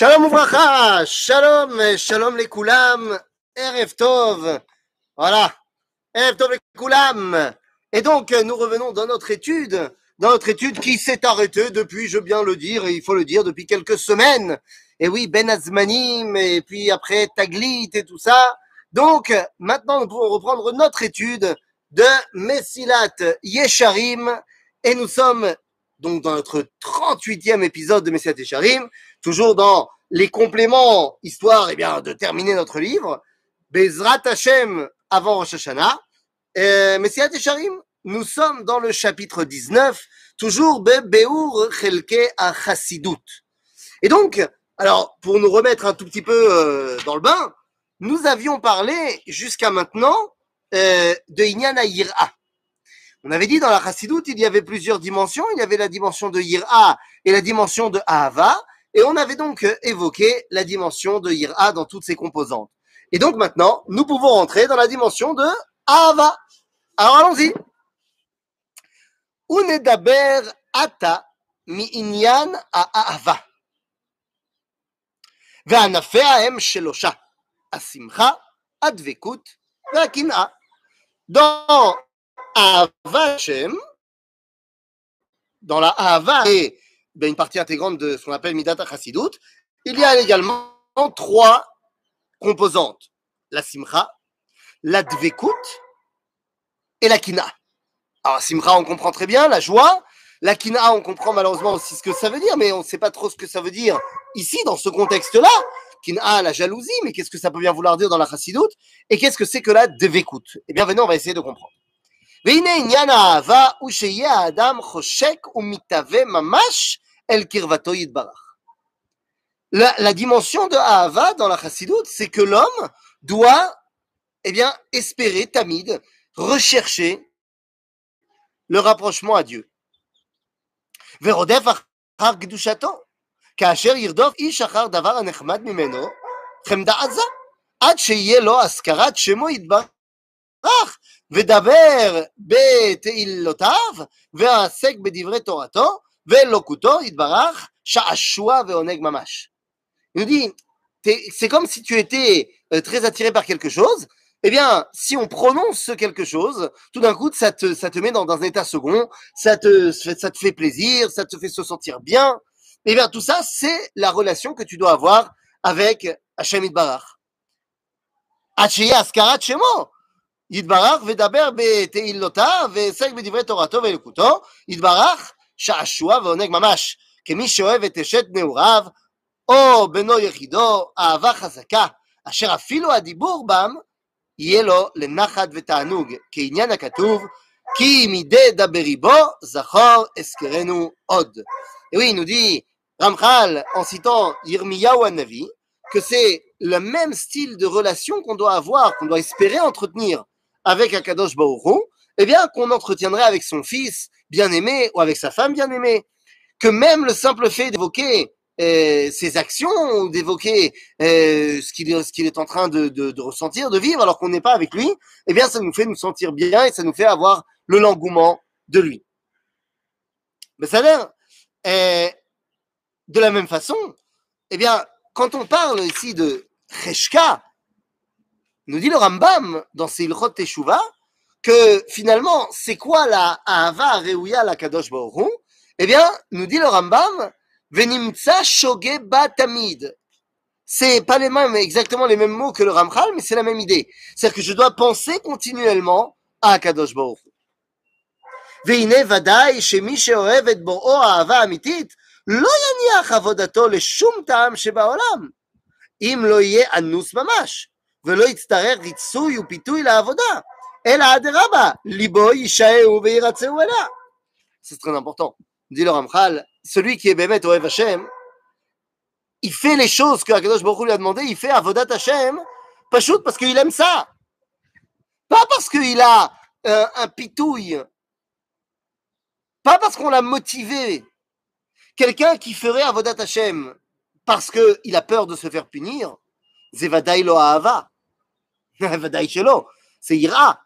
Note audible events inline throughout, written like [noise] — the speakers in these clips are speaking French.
Shalom Ouvracha, Shalom, Shalom les Koulam, Erev Tov. Voilà, Tov les Koulam. Et donc, nous revenons dans notre étude, dans notre étude qui s'est arrêtée depuis, je viens le dire, et il faut le dire, depuis quelques semaines. Et oui, Ben Azmanim, et puis après Taglit et tout ça. Donc, maintenant, nous pouvons reprendre notre étude de Messilat Yesharim, et nous sommes donc dans notre 38e épisode de Messilat Yesharim, toujours dans les compléments, histoire eh bien, de terminer notre livre, Bezrat Hashem avant Rosh Hashanah, euh, Messilat Yesharim, nous sommes dans le chapitre 19, toujours Be Beur Chelke Chassidut. Et donc, alors, pour nous remettre un tout petit peu euh, dans le bain, nous avions parlé jusqu'à maintenant euh, de Inyana Yir'a. On avait dit dans la Chassidut, il y avait plusieurs dimensions. Il y avait la dimension de Yir'a et la dimension de Ahava. Et on avait donc évoqué la dimension de Yir'a dans toutes ses composantes. Et donc maintenant, nous pouvons rentrer dans la dimension de Ahava. Alors allons-y. Unedaber ata mi inyan Ahava. וענפי הם שלושה, השמחה, הדבקות והקנאה. Dans Ahava Hashem, dans la Ahava et ben, ben, une partie intégrante de ce qu'on appelle Midata Chassidut, il y a ah. également trois composantes la simcha, la dvekut et la kina. Alors, simcha, on comprend très bien, la joie. La kina, on comprend malheureusement aussi ce que ça veut dire, mais on ne sait pas trop ce que ça veut dire ici, dans ce contexte-là. Kina, la jalousie, mais qu'est-ce que ça peut bien vouloir dire dans la chassidoute Et qu'est-ce que c'est que la dvekut? Eh bien, venez, on va essayer de comprendre. שיהיה האדם חושק ומתהווה ממש אל קרבתו יתברך. La, la dimension de Ahava dans la Chassidut, c'est que l'homme doit, eh bien, espérer, tamid, rechercher le rapprochement à Dieu. ורודף אחר קדושתו, כאשר ירדוף איש אחר דבר הנחמד ממנו, חמדה עזה, עד שיהיה לו השכרת שמו יתברך, ודבר בתהילותיו, ועסק בדברי תורתו, Velokuto, Idbarach, Sha'ashua, Veoneg Mamash. Il nous dit, c'est comme si tu étais euh, très attiré par quelque chose. Eh bien, si on prononce quelque chose, tout d'un coup, ça te, ça te met dans, un état second, ça te, ça te fait plaisir, ça te fait se sentir bien. Eh bien, tout ça, c'est la relation que tu dois avoir avec Hachem Idbarach. Hachiye Askara Tshemo. Idbarach, Vedaber, Be Teilota, Ve Sek, Bedivre Torato, Ve Yekuto. Idbarach, שעשוע ועונג ממש, כמי שאוהב את אשת נעוריו, או בנו יחידו, אהבה חזקה, אשר אפילו הדיבור בם, יהיה לו לנחת ותענוג, כעניין הכתוב, כי מדי דברי בו, זכור אזכרנו עוד. Et oui, il nous dit, Ramchal, en citant Yirmiyahu Navi, que c'est le même style de relation qu'on doit avoir, qu'on doit espérer entretenir avec Akadosh Baruch eh bien, qu'on entretiendrait avec son fils bien-aimé ou avec sa femme bien-aimée. Que même le simple fait d'évoquer euh, ses actions ou d'évoquer euh, ce qu'il est en train de, ressentir, de vivre, alors qu'on n'est pas avec lui, eh bien, ça nous fait nous sentir bien et ça nous fait avoir le langouement de lui. Mais ça a l'air, euh, de la même façon, eh bien, quand on parle ici de Cheshka, nous dit le Rambam dans ses Ilchot que finalement, c'est quoi la Ahava Reuya la Kadosh Baruch Eh bien, nous dit le Rambam, Venimtsa Shoge Batamid. C'est pas les mêmes, exactement les mêmes mots que le Ramchal, mais c'est la même idée. C'est-à-dire que je dois penser continuellement à Kadosh Baruch והנה ודאי שמי שאוהב את בוראו אהבה אמיתית, לא יניח עבודתו לשום טעם שבעולם, אם לא יהיה אנוס ממש. ולא יצטרך ריצוי ופיתוי לעבודה, C'est très important. Dit le Ramchal, celui qui est Bémet Oev Hashem, il fait les choses que Akadosh Baruch lui a demandé, il fait Avodat Hashem, Pachout, parce qu'il aime ça. Pas parce qu'il a euh, un pitouille. Pas parce qu'on l'a motivé. Quelqu'un qui ferait Avodat Hashem parce qu'il a peur de se faire punir, Zevadai lo Ahava. [laughs] Vadaï Shelo. C'est Ira.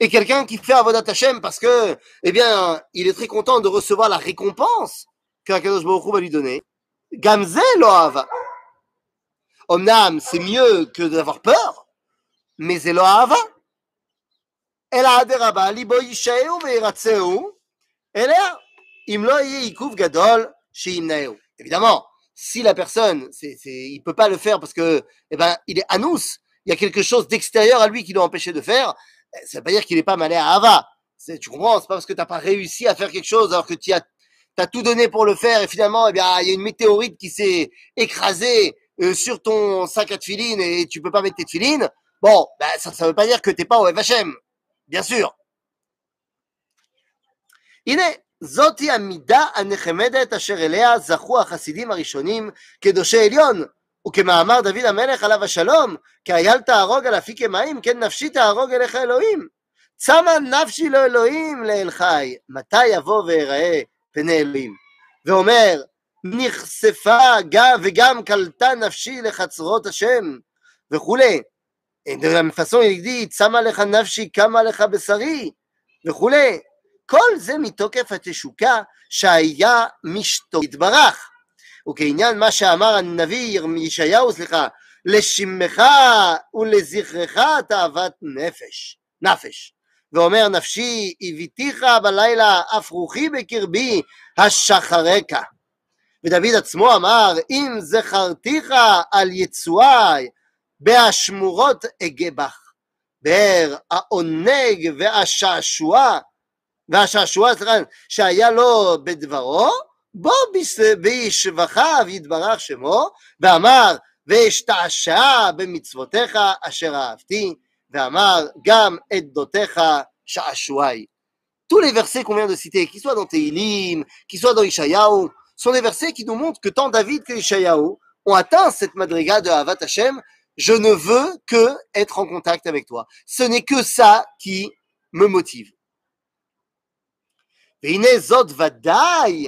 Et quelqu'un qui fait Avodat Hashem parce que, eh bien, il est très content de recevoir la récompense que Akadosh Baruch va lui donner. Gamze lo ahava. Omnam, c'est mieux que d'avoir peur, mais c'est l'Ahava. El Aderaba, libo yishaeu veiratzeu, elea, imlo yikouf gadol, sheimnaeu. Évidemment, si la personne, c'est, c'est, il peut pas le faire parce que, eh ben, il est anous, il y a quelque chose d'extérieur à lui qui doit empêcher de faire, ça veut pas dire qu'il est pas malé à Ava. C'est, tu comprends, c'est pas parce que t'as pas réussi à faire quelque chose alors que tu as, t'as tout donné pour le faire et finalement, eh bien, il y a une météorite qui s'est écrasée euh, sur ton sac à tefilines et tu peux pas mettre tes tefilines. Bon, ben, ça, ça veut pas dire que t'es pas au FHM. Bien sûr. הנה, זאתי המידה הנחמדת אשר אליה זכו החסידים הראשונים קדושי עליון, וכמאמר דוד המלך עליו השלום, כי אייל תהרוג על אפיקי מים, כן נפשי תהרוג אליך אלוהים. צמה נפשי לא אלוהים לאל חי, מתי יבוא ויראה פני אלוהים. ואומר, נחשפה גם וגם קלטה נפשי לחצרות השם, וכולי. il dit, צמה לך נפשי, קמה לך בשרי, וכולי. כל זה מתוקף התשוקה שהיה משתו יתברך. וכעניין מה שאמר הנביא ישעיהו, סליחה, לשמך ולזכרך תאוות נפש, נפש. ואומר נפשי הביתיך בלילה אף רוחי בקרבי השחרק. ודוד עצמו אמר אם זכרתיך על יצואי בהשמורות אגה בך. באר העונג והשעשוע והשעשוע סליחה, שהיה לו בדברו, בו בישבחיו יתברך שמו, ואמר ואשתעשע במצוותיך אשר אהבתי, ואמר גם עדותיך שעשועי. Tous les versets qu'on vient de citer, qu'ils soient dans Tehilim, qu'ils soient dans Ishayahu, sont des versets qui nous montrent que tant David que Ishayahu ont atteint cette madriga de Havat Hashem. Je ne veux que être en contact avec toi. Ce n'est que ça qui me motive. והנה זאת ודאי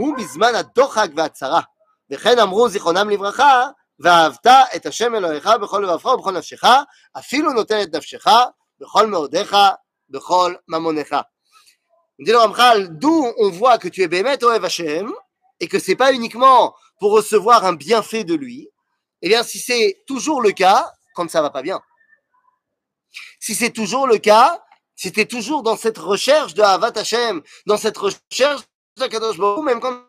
הוא בזמן הדוחק והצרה. וכן אמרו זיכרונם לברכה, ואהבת את השם אלוהיך בכל לבבך ובכל נפשך, אפילו נותן את נפשך בכל מאודיך, בכל ממונך. dit le Ramchal, d'où on voit que tu es Bémet Oev Hashem, et que c'est pas uniquement pour recevoir un bienfait de lui, eh bien, si c'est toujours le cas, quand ça va pas bien. Si c'est toujours le cas, si tu es toujours dans cette recherche de Havat Hashem, dans cette recherche de Kadosh Baruch même quand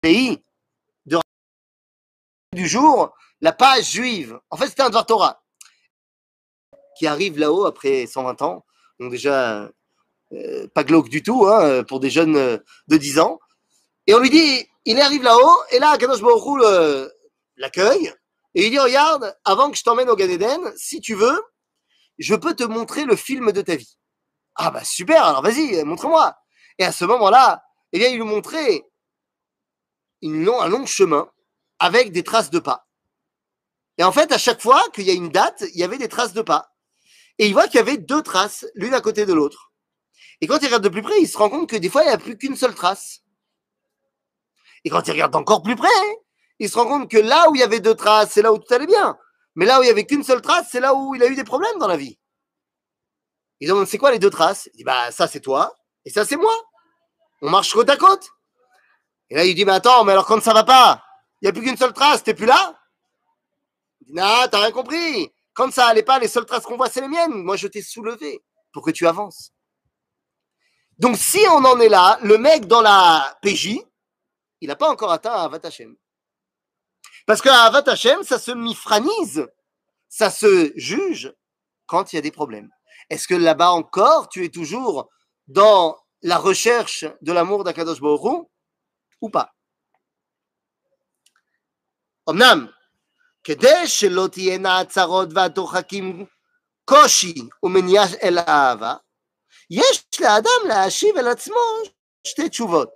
pays de du jour, la page juive, en fait c'était un Dvar Torah, qui arrive là-haut après 120 ans, donc déjà euh, pas glauque du tout hein, pour des jeunes euh, de 10 ans, et on lui dit, il arrive là-haut, et là, Kadosh Baruch Hu l'accueille, et il dit, regarde, avant que je t'emmène au Gan Eden, si tu veux, je peux te montrer le film de ta vie. Ah bah super, alors vas-y, montre-moi. Et à ce moment-là, eh bien, il lui montrait une un long chemin avec des traces de pas. Et en fait, à chaque fois qu'il y a une date, il y avait des traces de pas. Et il voit qu'il y avait deux traces, l'une à côté de l'autre. Et quand il regarde de plus près, il se rend compte que des fois, il n'y a plus qu'une seule trace. Et quand il regarde encore plus près, il se rend compte que là où il y avait deux traces, c'est là où tout allait bien. Mais là où il n'y avait qu'une seule trace, c'est là où il a eu des problèmes dans la vie. Il demande c'est quoi les deux traces? Il dit bah ça c'est toi et ça c'est moi. On marche côte à côte. Et là il dit mais attends, mais alors quand ça va pas, il n'y a plus qu'une seule trace, t'es plus là? Il dit non, t'as rien compris. Quand ça allait pas, les seules traces qu'on voit c'est les miennes. Moi je t'ai soulevé pour que tu avances. Donc si on en est là, le mec dans la PJ, il n'a pas encore atteint Avat Hashem. Parce que Avat Hashem, ça se mifranise, ça se juge quand il y a des problèmes. Est-ce que là-bas encore, tu es toujours dans la recherche de l'amour d'Akadosh Baruch ou pas אמנם, כדי שלא תהיינה הצרות והדוחקים קושי ומניעה אל האהבה, יש לאדם להשיב אל עצמו שתי תשובות.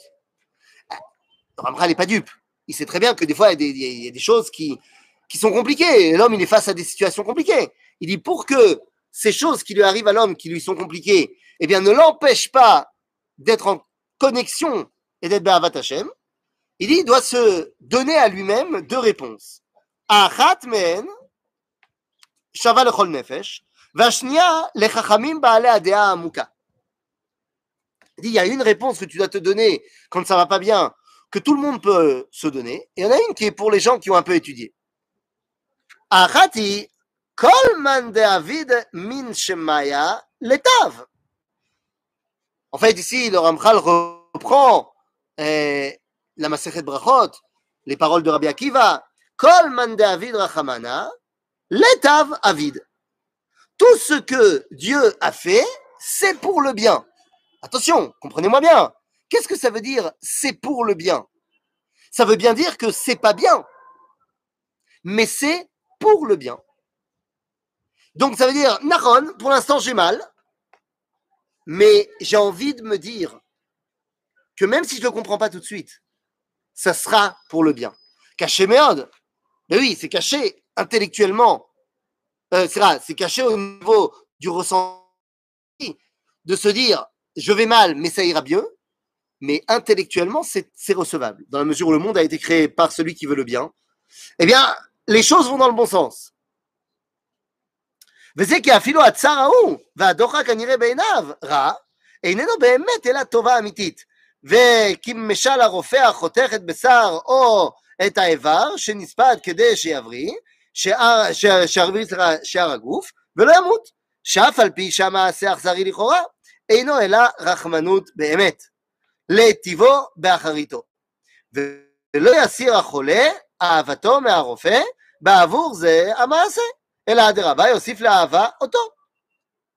Ramchal n'est pas dupe. Il sait très bien que des fois, il y a des, il y a des choses qui, qui sont compliquées. Et L'homme, il est face à des situations compliquées. Il dit pour que ces choses qui lui arrivent à l'homme, qui lui sont compliquées, eh bien, ne l'empêchent pas d'être en connexion et d'être Be'avat Hashem, il dit, il doit se donner à lui-même deux réponses. Achat men, shava nefesh, vashnia lechachamim ba'ale adea amuka. Il dit, il y a une réponse que tu dois te donner quand ça va pas bien, que tout le monde peut se donner, et il y en a une qui est pour les gens qui ont un peu étudié. Achati, kol man David min shemaya letav. En fait, ici, le Ramchal reprend euh, la Masechet Brachot, les paroles de Rabbi Akiva. Kol man David rachamana, letav avid. Tout ce que Dieu a fait, c'est pour le bien. Attention, comprenez-moi bien. Qu'est-ce que ça veut dire c'est pour le bien? Ça veut bien dire que c'est pas bien, mais c'est pour le bien. Donc ça veut dire, Naron, pour l'instant j'ai mal, mais j'ai envie de me dire que même si je ne comprends pas tout de suite, ça sera pour le bien. Caché méode, ben oui, c'est caché intellectuellement. Euh, c'est caché au niveau du ressenti de se dire je vais mal, mais ça ira mieux. Mais intellectuellement, c'est recevable. Dans la mesure où le monde a été créé par celui qui veut le bien, eh bien, les choses vont dans le bon sens. וזה כי אפילו הצער ההוא, והדוחק הנראה בעיניו רע, איננו באמת אלא טובה אמיתית. וכמשל הרופא החותך את בשר או את האיבר שנספד כדי שיבריא, שיבריא שאר הגוף, ולא ימות, שאף על פי שהמעשה אכזרי לכאורה, אינו אלא רחמנות באמת, לטיבו באחריתו. ולא יסיר החולה אהבתו מהרופא בעבור זה המעשה. אלא אדרבה יוסיף לאהבה אותו.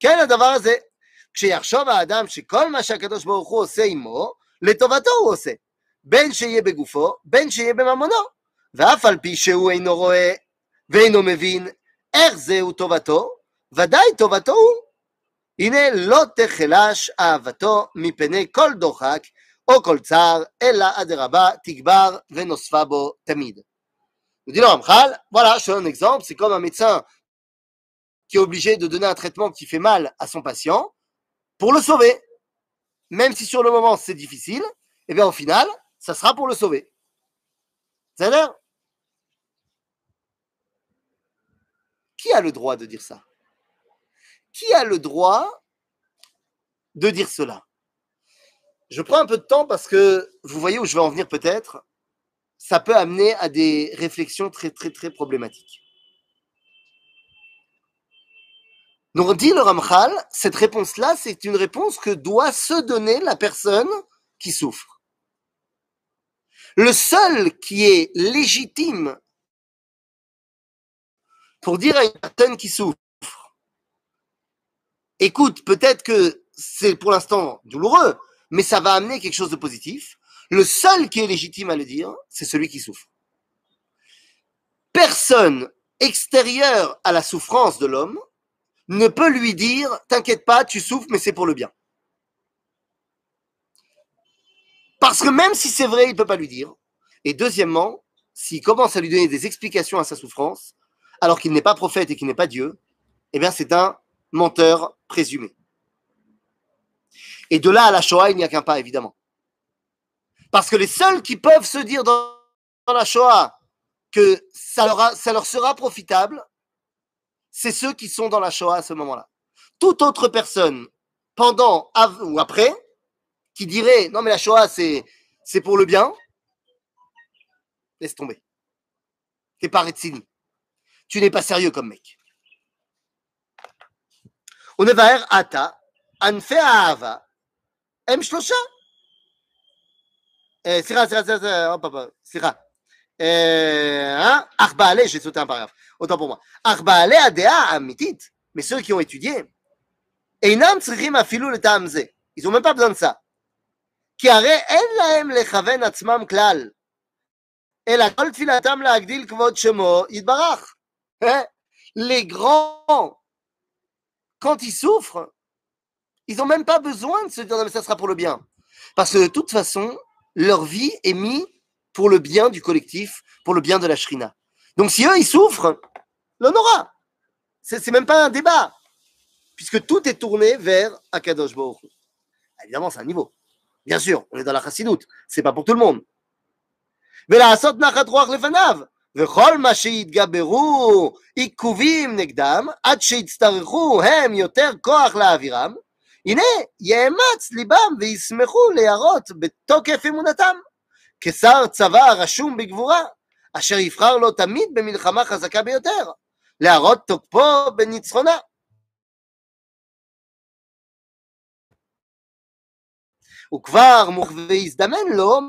כן, הדבר הזה, כשיחשוב האדם שכל מה שהקדוש ברוך הוא עושה עמו, לטובתו הוא עושה, בין שיהיה בגופו, בין שיהיה בממונו, ואף על פי שהוא אינו רואה ואינו מבין איך זהו טובתו, ודאי טובתו הוא. הנה לא תחלש אהבתו מפני כל דוחק או כל צער, אלא אדרבה תגבר ונוספה בו תמיד. Nous dit le Ramchal, voilà, je te donne un exemple, c'est comme un médecin qui est obligé de donner un traitement qui fait mal à son patient pour le sauver. Même si sur le moment c'est difficile, et eh bien au final, ça sera pour le sauver. Ça l'air Qui a le droit de dire ça? Qui a le droit de dire cela? Je prends un peu de temps parce que vous voyez où je vais en venir peut-être. Ça peut amener à des réflexions très très très problématiques. Donc dit le Ramchal, cette réponse-là, c'est une réponse que doit se donner la personne qui souffre. Le seul qui est légitime pour dire à une personne qui souffre, écoute, peut-être que c'est pour l'instant douloureux, mais ça va amener quelque chose de positif. Le seul qui est légitime à le dire, c'est celui qui souffre. Personne extérieur à la souffrance de l'homme ne peut lui dire T'inquiète pas, tu souffres, mais c'est pour le bien. Parce que même si c'est vrai, il ne peut pas lui dire. Et deuxièmement, s'il commence à lui donner des explications à sa souffrance, alors qu'il n'est pas prophète et qu'il n'est pas Dieu, eh bien c'est un menteur présumé. Et de là à la Shoah, il n'y a qu'un pas, évidemment. Parce que les seuls qui peuvent se dire dans, la Shoah que ça leur, ça leur sera profitable, c'est ceux qui sont dans la Shoah à ce moment-là. Toute autre personne, pendant ou après, qui dirait non mais la Shoah c'est c'est pour le bien, laisse tomber. T'es pas Retzini. Tu n'es pas sérieux comme mec. On ata em eh, sira, בעלי, j'ai sauté un paragraphe. autant pour moi. Arbaalé Adea Amitit, mais ceux qui ont étudié, Einam Tsrichim Afilu le Tamze, ils n'ont même pas besoin de ça. כי הרי אין להם לכוון עצמם כלל, אלא כל תפילתם להגדיל כבוד שמו יתברך. Les grands, quand ils souffrent, ils n'ont même pas besoin de se dire non mais ça sera pour le bien. Parce que de toute façon, leur vie est mise pour le bien du collectif, pour le bien de la shrina. Donc si eux, ils souffrent, l'on aura. C'est c'est même pas un débat, puisque tout est tourné vers Akadosh Baruch Hu. Évidemment, c'est un niveau. Bien sûr, on est dans la chassidoute, c'est pas pour tout le monde. ולעשות נחת רוח לפניו, וכל מה שיתגברו עיכובים נגדם, עד שיצטרכו הם יותר כוח להעבירם, הנה יאמץ ליבם וישמחו להראות בתוקף אמונתם, כשר צבא רשום בגבורה, אשר יבחר לו תמיד במלחמה חזקה ביותר, להראות תוקפו בניצחונה. וכבר מוכווה יזדמן לו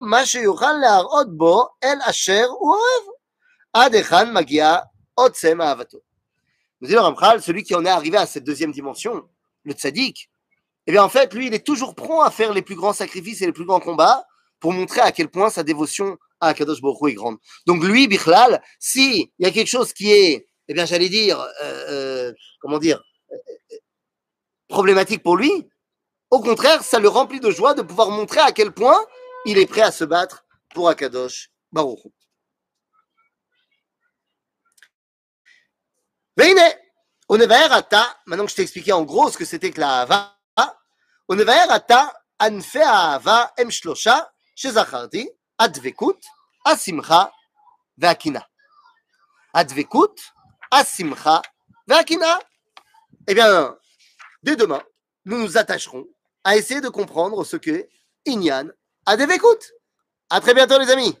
מה שיוכל להראות בו אל אשר הוא אוהב. עד היכן מגיע עוצם אהבתו. Nous dit le Ramchal, celui qui en est arrivé à cette deuxième dimension, le tzaddik, eh bien en fait, lui, il est toujours prompt à faire les plus grands sacrifices et les plus grands combats pour montrer à quel point sa dévotion à Kadosh Baruch est grande. Donc lui, Bichlal, s'il y a quelque chose qui est, eh bien j'allais dire, euh, euh, comment dire, euh, problématique pour lui, au contraire, ça le remplit de joie de pouvoir montrer à quel point il est prêt à se battre pour Akadosh Baruch maintenant que je t'ai en gros ce que c'était que la Hava, Onevaer Ata, Anfe Hava, שזכרתי, הדבקות, השמחה והקנאה. הדבקות, השמחה והקנאה. Eh bien, dès demain, nous nous attacherons à essayer de comprendre ce que Inyan a des écoute. À très bientôt les amis.